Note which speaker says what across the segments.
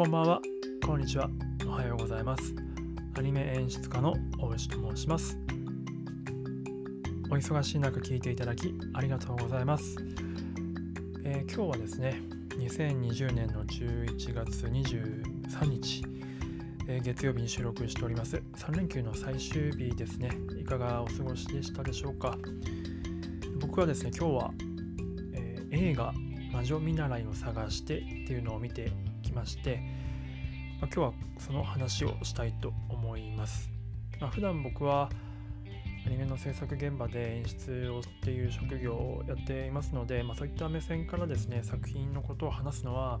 Speaker 1: こんばんは、こんにちは、おはようございます。アニメ演出家の大内と申します。お忙しい中聞いていただきありがとうございます。えー今日はですね、2020年の11月23日、えー月曜日に収録しております。3連休の最終日ですね。いかがお過ごしでしたでしょうか。僕はですね、今日は、えー映画魔女見習いを探してっていうのを見てきまして、まあ、今日はその話をしたいと思います。まあ、普段僕はアニメの制作現場で演出をっていう職業をやっていますので、まあ、そういった目線からですね作品のことを話すのは、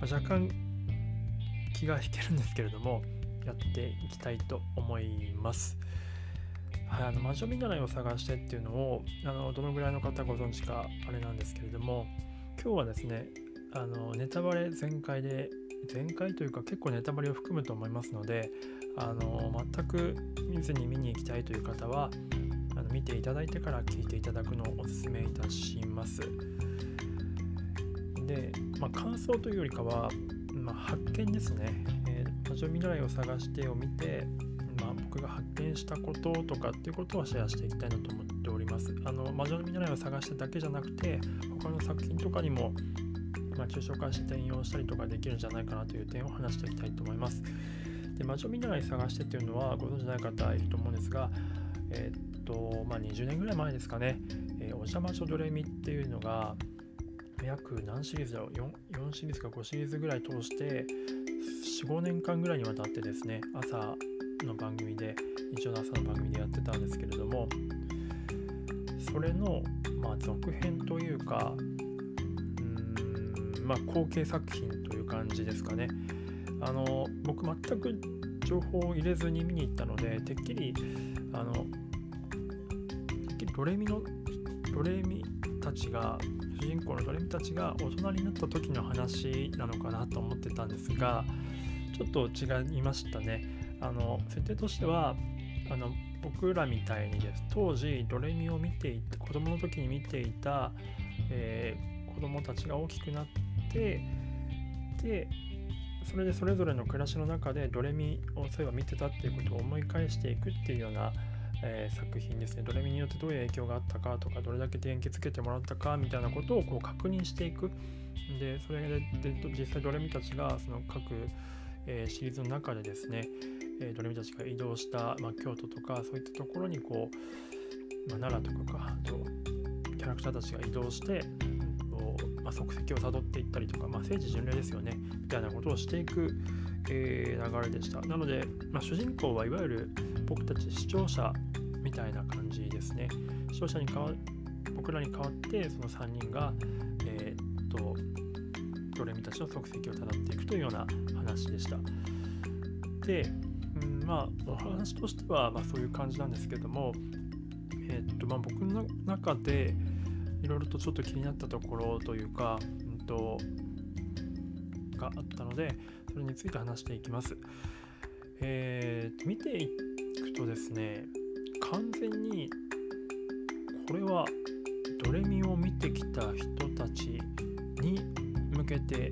Speaker 1: まあ若干気が引けるんですけれどもやっていきたいと思います。はい、あの魔女見習いを探してっていうのをあのどのぐらいの方ご存知かあれなんですけれども今日はですねあのネタバレ全開で全開というか結構ネタバレを含むと思いますのであの全く見ずに見に行きたいという方はあの見ていただいてから聞いていただくのをお勧めいたします。で、まあ、感想というよりかは、まあ、発見ですね。えー魔女未来を探してを見て、まあ、僕が発見したこととかっていうことをシェアしていきたいなと思っております。あの魔女の未来を探してだけじゃなくて他の作品とかにもまあ、抽象化して転用したりとかできるんじゃないかなという点を話していきたいと思います。で、魔女見習い探してっていうのはご存知ない方いると思うんですが、えーっと、まあ、20年ぐらい前ですかね、えーお邪魔女ドレミっていうのが、約何シリーズだろう？4, 4シリーズか5シリーズぐらい通して、4、5年間ぐらいにわたってですね、朝の番組で、日曜の朝の番組でやってたんですけれども、それの、まあ、続編というか、まあ、後継作品という感じですかね。あの僕全く情報を入れずに見に行ったのでてっきりあのてっきりドレミのドレミたちが主人公のドレミたちが大人になった時の話なのかなと思ってたんですがちょっと違いましたね。あの設定としてはあの僕らみたいにです当時ドレミを見ていた子供の時に見ていた、えー子供たちが大きくなってでそれでそれぞれの暮らしの中でドレミをそういえば見てたっていうことを思い返していくっていうような、えー作品ですね。ドレミによってどういう影響があったかとかどれだけ電気つけてもらったかみたいなことをこう確認していく。でそれで実際ドレミたちがその各、えーシリーズの中でですね、えードレミたちが移動した、まあ、京都とかそういったところにこう、まあ、奈良とかかとキャラクターたちが移動して、うんと、足跡をたどっていったりとか、まあ、聖地巡礼ですよね。みたいなことをしていく、えー流れでした。なので、まあ、主人公はいわゆる僕たち視聴者みたいな感じですね。視聴者に代わ僕らに代わってその3人がえーっとドレミたちの足跡をたどっていくというような話でした。で、うん、まあお話としてはまあそういう感じなんですけどもえーっとまあ僕の中でいろいろとちょっと気になったところというか、うんと、があったので、それについて話していきます。えー見ていくとですね、完全にこれはドレミを見てきた人たちに向けて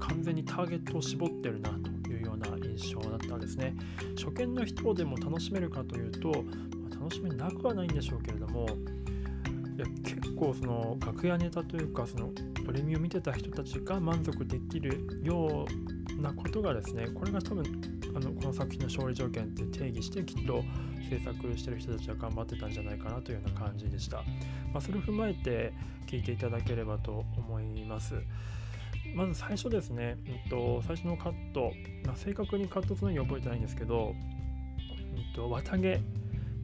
Speaker 1: 完全にターゲットを絞ってるなというような印象だったんですね。初見の人でも楽しめるかというと、ま楽しめなくはないんでしょうけれども、や結構その楽屋ネタというかそのドレミを見てた人たちが満足できるようなことがですねこれが多分あのこの作品の勝利条件って定義してきっと制作してる人たちは頑張ってたんじゃないかなというような感じでした、まあ、それを踏まえて聞いていただければと思います。まず最初ですね、うん、と最初のカット、まあ、正確にカットつなぎ覚えてないんですけど、うん、と綿毛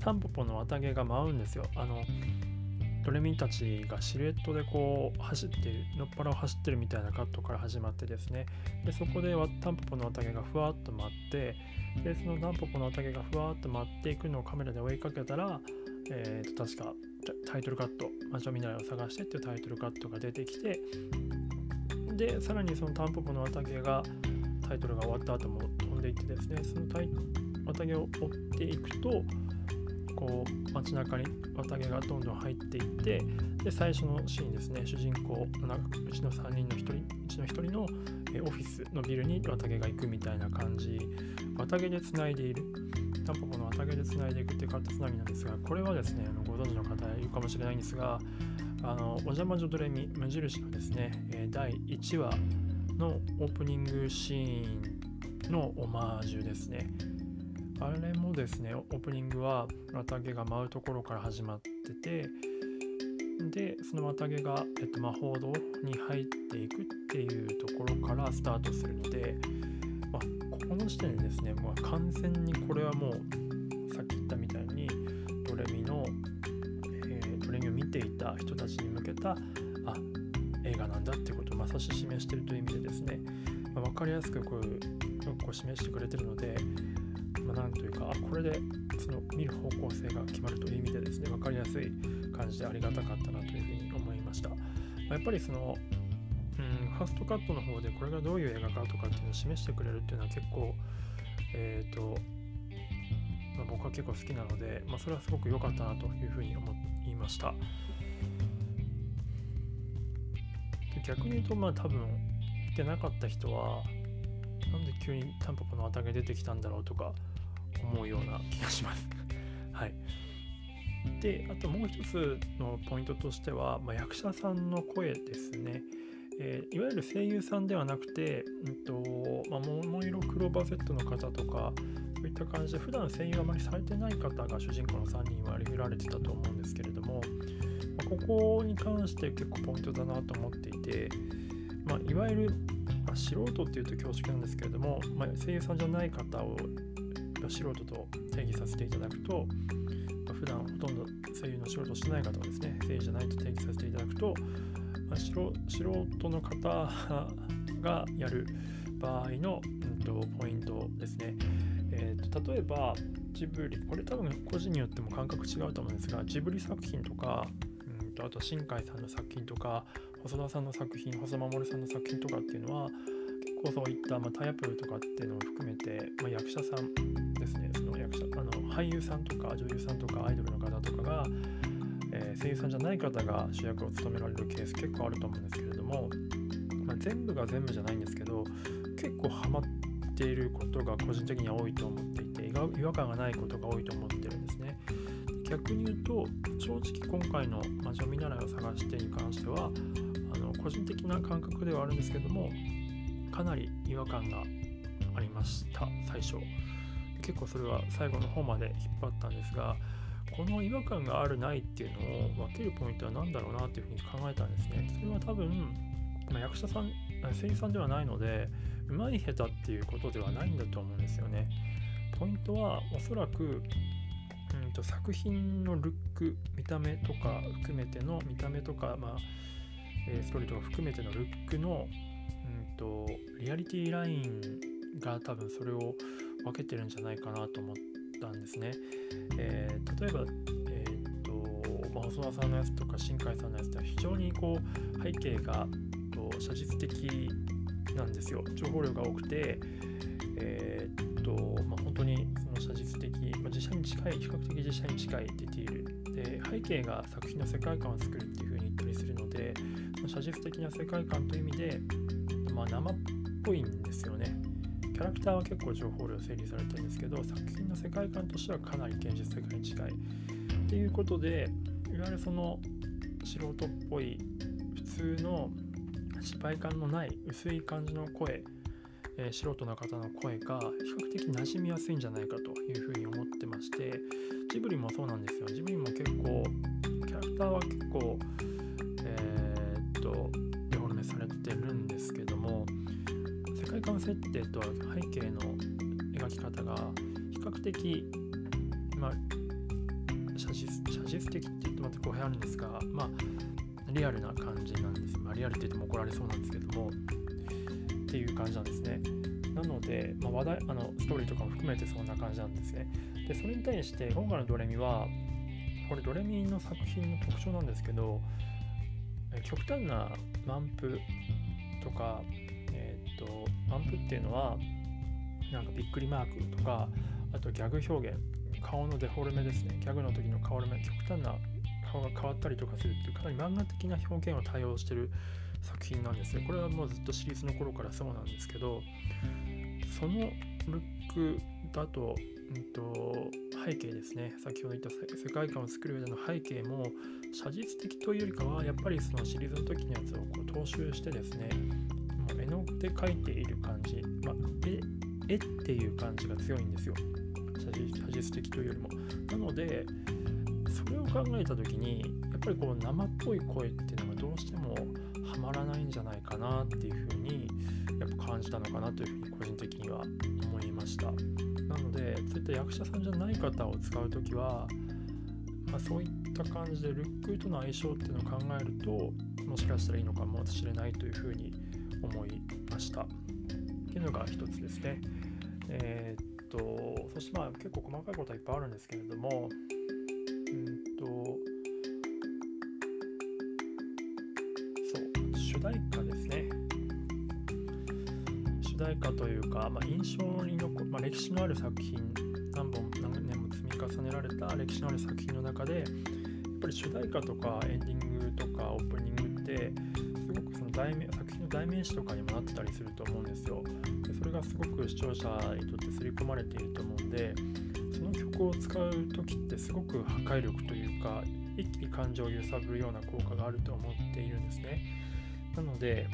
Speaker 1: タンポポの綿毛が舞うんですよ。あのドレミたちがシルエットでこう走ってるのっぱらを走ってるみたいなカットから始まってですね。でそこでタンポポの綿毛がふわっと舞ってでそのタンポポの綿毛がふわっと舞っていくのをカメラで追いかけたら、えーと確かタタイトルカット「魔女見習いを探して」っていうタイトルカットが出てきてでさらにそのタンポポの綿毛がタイトルが終わった後も飛んでいってですねそのタイ綿毛を追っていくとこう街中に綿毛がどんどん入っていってで最初のシーンですね。主人公うちの3人の1人うちの1人のオフィスのビルに綿毛が行くみたいな感じ。綿毛でつないでいる。タンポポの綿毛でつないでいくっていうカットつなぎなんですがこれはですねご存知の方いるかもしれないんですがあのお邪魔女ドレミ無印のですね第1話のオープニングシーンのオマージュですねあれもですねオープニングは綿毛が舞うところから始まっててでその綿毛が、えっと、魔法堂に入っていくっていうところからスタートするので、まあ、ここの時点でですねもう完全にこれはもうさっき言ったみたいにドレミの、えー、ドレミを見ていた人たちに向けたあ映画なんだってことをまさし示してるという意味でですね、まあ、分かりやすくこういうこう示してくれてるのでなんというかあこれでその見る方向性が決まるという意味でですね分かりやすい感じでありがたかったなというふうに思いました、まあ、やっぱりそのうんファーストカットの方でこれがどういう映画かとかっていうのを示してくれるっていうのは結構えっ、ー、と、まあ、僕は結構好きなので、まあ、それはすごく良かったなというふうに思いました。で逆に言うとまあ多分見てなかった人はなんで急にタンポポの綿毛出てきたんだろうとか思うような気がします はい。で、あともう一つのポイントとしては、まあ、役者さんの声ですね。えー、いわゆる声優さんではなくて、うんとまあ、桃色クローバー Z の方とか、そういった感じで、普段声優あまりされてない方が主人公の3人は割り振られてたと思うんですけれども、まあ、ここに関して結構ポイントだなと思っていて、まあ、いわゆる、まあ、素人っていうと恐縮なんですけれども、まあ、声優さんじゃない方を素人と定義させていただくと、まあ、普段ほとんど声優の仕事をしてない方をですね、声優じゃないと定義させていただくと、まあ、素人の方がやる場合の、うんと、ポイントですね。えーと、例えば、ジブリ、これ多分個人によっても感覚違うと思うんですが、ジブリ作品とか、うんとあと新海さんの作品とか、細田さんの作品、細守さんの作品とかっていうのは、構そういった、まあ、タイアップとかっていうのを含めて、まあ、役者さんですねその役者あの俳優さんとか女優さんとかアイドルの方とかが、えー、声優さんじゃない方が主役を務められるケース結構あると思うんですけれども、まあ、全部が全部じゃないんですけど結構ハマっていることが個人的には多いと思っていて違和感がないことが多いと思ってるんですね。逆に言うと正直今回の魔女見習いを探してに関してはあの個人的な感覚ではあるんですけどもかなり違和感がありました最初。結構それは最後の方まで引っ張ったんですがこの違和感があるないっていうのを分けるポイントは何だろうなっていうふうに考えたんですね。それは多分、まあ、役者さん声優さんではないので上手い下手っていうことではないんだと思うんですよね。ポイントはおそらくうんと作品のルック見た目とか含めての見た目とか、まあえストーリーとか含めてのルックのとリアリティラインが多分それを分けてるんじゃないかなと思ったんですね。えー、例えば、えーとまあ、細田さんのやつとか新海さんのやつって非常にこう背景がと写実的なんですよ。情報量が多くて、えー、っとまあ、本当にその写実的、まあ、実写に近い比較的実写に近いディティールで背景が作品の世界観を作るっていう風に言ったりするので、ま、写実的な世界観という意味でまあ、生っぽいんですよね。キャラクターは結構情報量整理されてるんですけど作品の世界観としてはかなり現実世界に近い。っていうことでいわゆるその素人っぽい普通の失敗感のない薄い感じの声、えー、素人の方の声が比較的馴染みやすいんじゃないかというふうに思ってましてジブリもそうなんですよジブリも結構キャラクターは結構界観設定と背景の描き方が比較的、まあ、写実写実的って言ってまた語弊あるんですが、まあ、リアルな感じなんです。まあ、リアルって言っても怒られそうなんですけども、っていう感じなんですね。なので、まあ、話題あのストーリーとかも含めてそんな感じなんですね。で、それに対して今回のドレミは、これドレミの作品の特徴なんですけど、極端な満腹とかとアンプっていうのはなんかびっくりマークとかあとギャグ表現顔のデフォルメですね。ギャグの時の顔極端な顔が変わったりとかするっていうかなり漫画的な表現を対応してる作品なんですよこれはもうずっとシリーズの頃からそうなんですけどそのルックだと,、うんと、背景ですね。先ほど言った世界観を作る上での背景も写実的というよりかはやっぱりそのシリーズの時のやつをこう踏襲してですね絵の具で描いている感じ、まあ、絵っていう感じが強いんですよ。写実的というよりも。なのでそれを考えた時にやっぱりこう生っぽい声っていうのがどうしてもはまらないんじゃないかなっていうふうにやっぱ感じたのかなというふうに個人的には思いました。なのでそういった役者さんじゃない方を使う時は、まあ、そういった感じでルックとの相性っていうのを考えるともしかしたらいいのかもしれないというふうに思いました。っていうのが一つですね。えー、っとそしてまあ結構細かいことはいっぱいあるんですけれどもうんとそう主題歌ですね。主題歌というか、まあ、印象に残る、まあ、歴史のある作品何本何年も積み重ねられた歴史のある作品の中でやっぱり主題歌とかエンディングとかオープニングってすごくその題名作品の代名詞とかにもなってたりすると思うんですよ。でそれがすごく視聴者にとって刷り込まれていると思うんでその曲を使う時ってすごく破壊力というか一気に感情を揺さぶるような効果があると思っているんですね。なので、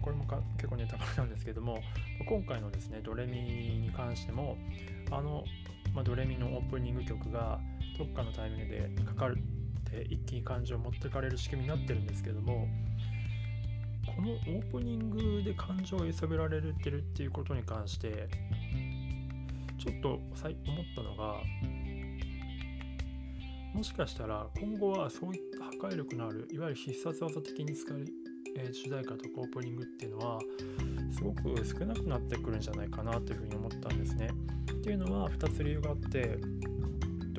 Speaker 1: これも結構ネタバレなんですけども、今回のですね、ドレミに関しても、あの、まあ、ドレミのオープニング曲がどっかのタイミングでかかるって一気に感情を持ってかれる仕組みになってるんですけども、このオープニングで感情を揺さぶられてるっていうことに関してちょっと思ったのがもしかしたら今後はそういった破壊力のあるいわゆる必殺技的に使う、えー、主題歌とかオープニングっていうのはすごく少なくなってくるんじゃないかなというふうに思ったんですね。っていうのは2つ理由があって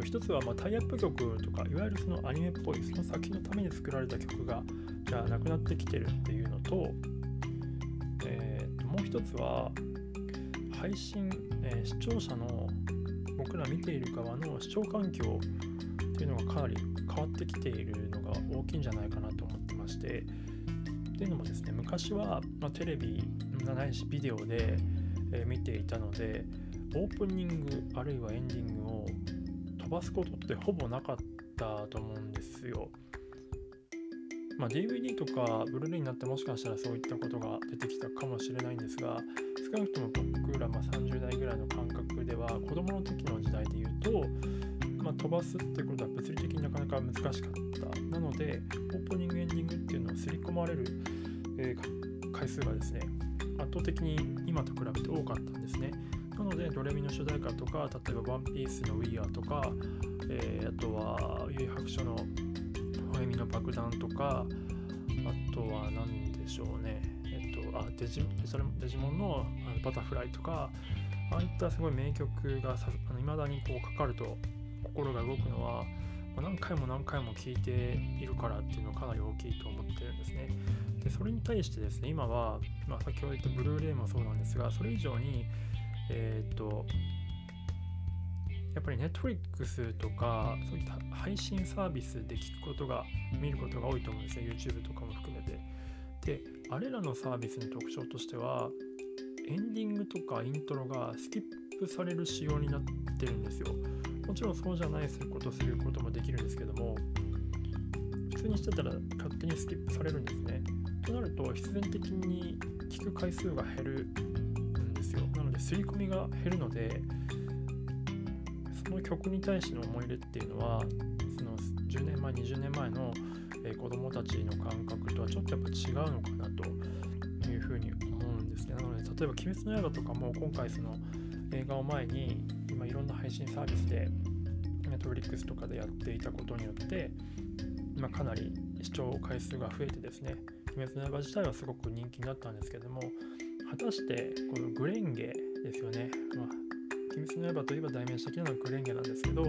Speaker 1: 1つはまタイアップ曲とかいわゆるそのアニメっぽいその作品のために作られた曲がじゃあなくなってきてるっていうと,、えー、もう1つは配信、えー、視聴者の僕ら見ている側の視聴環境っていうのがかなり変わってきているのが大きいんじゃないかなと思ってましてっていうのもですね昔は、まあ、テレビないしビデオで、えー、見ていたのでオープニングあるいはエンディングを飛ばすことってほぼなかったと思うんですよ。まあ、DVD とかブルーレイになってもしかしたらそういったことが出てきたかもしれないんですが少なくとも僕らま30代ぐらいの感覚では子供の時の時代で言うと、まあ、飛ばすってことは物理的になかなか難しかった。なのでオープニングエンディングっていうのを刷り込まれる、えー、回数がですね圧倒的に今と比べて多かったんですね。なのでドレミの主題歌とか例えば「ワンピースの We Are とか、えー、あとは「ゆい白書の爆弾」とかあとは何でしょうねえっ、とあデジデジモンの「バタフライ」とかああいったすごい名曲がいまだにこうかかると心が動くのは、何回も何回も聴いているからっていうのはかなり大きいと思ってるんですね。でそれに対してですね今は、まあ、先ほど言ったブルーレイもそうなんですがそれ以上にえっ、とやっぱり Netflix とかそういった配信サービスで聞くことが見ることが多いと思うんですね。YouTube とかも含めて。であれらのサービスの特徴としてはエンディングとかイントロがスキップされる仕様になってるんですよ。もちろんそうじゃないすることすることもできるんですけども普通にしてたら勝手にスキップされるんですね。となると必然的に聞く回数が減るですよ。なので刷り込みが減るのでその曲に対しての思い入れっていうのはその10年前20年前の、え子供たちの感覚とはちょっとやっぱ違うのかなというふうに思うんですねなので例えば「鬼滅の刃」とかも今回その映画を前に今いろんな配信サービスで Netflix とかでやっていたことによって今かなり視聴回数が増えてですね鬼滅の刃自体はすごく人気になったんですけども果たしてこのグレンゲですよね、まあ、鬼滅の刃といえば代名詞的なのはグレンゲなんですけど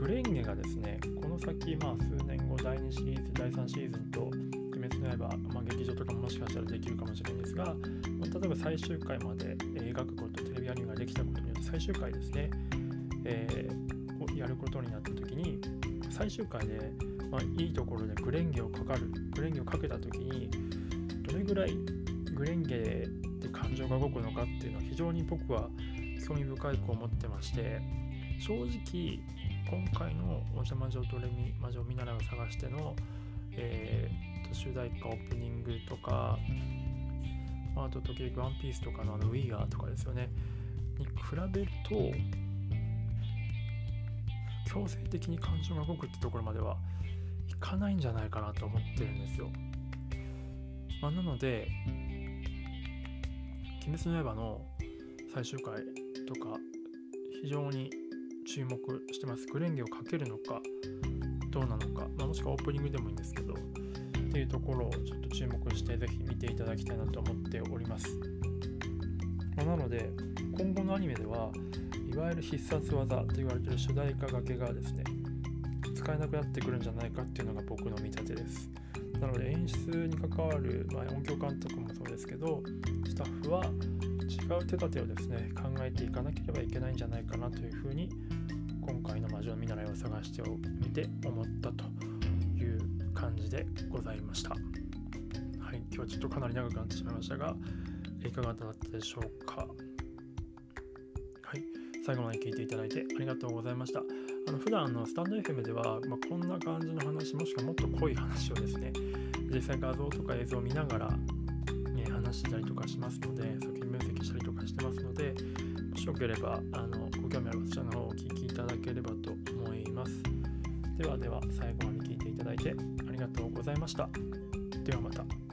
Speaker 1: グレンゲがですねこの先まあ数年後第2シリーズ第3シーズンと鬼滅の刃、まあ、劇場とかももしかしたらできるかもしれないんですが、まあ、例えば最終回まで描くことテレビアニメができたことによって最終回ですね、えー、をやることになった時に最終回で、まあ、いいところでグレンゲをかかるグレンゲをかけた時にどれぐらいグレンゲで感情が動くのかっていうのは非常に僕は興味深いと思ってまして正直今回の「お邪魔女ドレミ魔女見習いを探しての」えー、主題歌オープニングとかあと時々ワンピースとかのあのウィーアーとかですよねに比べると強制的に感情が動くってところまではいかないんじゃないかなと思ってるんですよ。まあ、なので「鬼滅の刃」の最終回とか非常に注目してます。グレンゲをかけるのかどうなのか、まあ、もしくはオープニングでもいいんですけどっていうところをちょっと注目してぜひ見ていただきたいなと思っております。まあ、なので今後のアニメではいわゆる必殺技と言われてる主題歌がけがですね使えなくなってくるんじゃないかっていうのが僕の見立てです。なので演出に関わる、まあ、音響監督もそうですけどスタッフは違う手立てをですね考えていかなければいけないんじゃないかなというふうに今回の魔女の見習いを探してみて思ったという感じでございました。はい、今日はちょっとかなり長くなってしまいましたがいかがだったでしょうか？はい、最後まで聞いていただいてありがとうございました。あの普段のスタンド FM では、まあ、こんな感じの話もしくはもっと濃い話をですね実際画像とか映像を見ながら、話したりとかしますので先に分析したりとかしてますのでもしよければあのご興味あるこちらの方をお聞きいただければと思います。ではでは最後まで聞いていただいてありがとうございました。ではまた。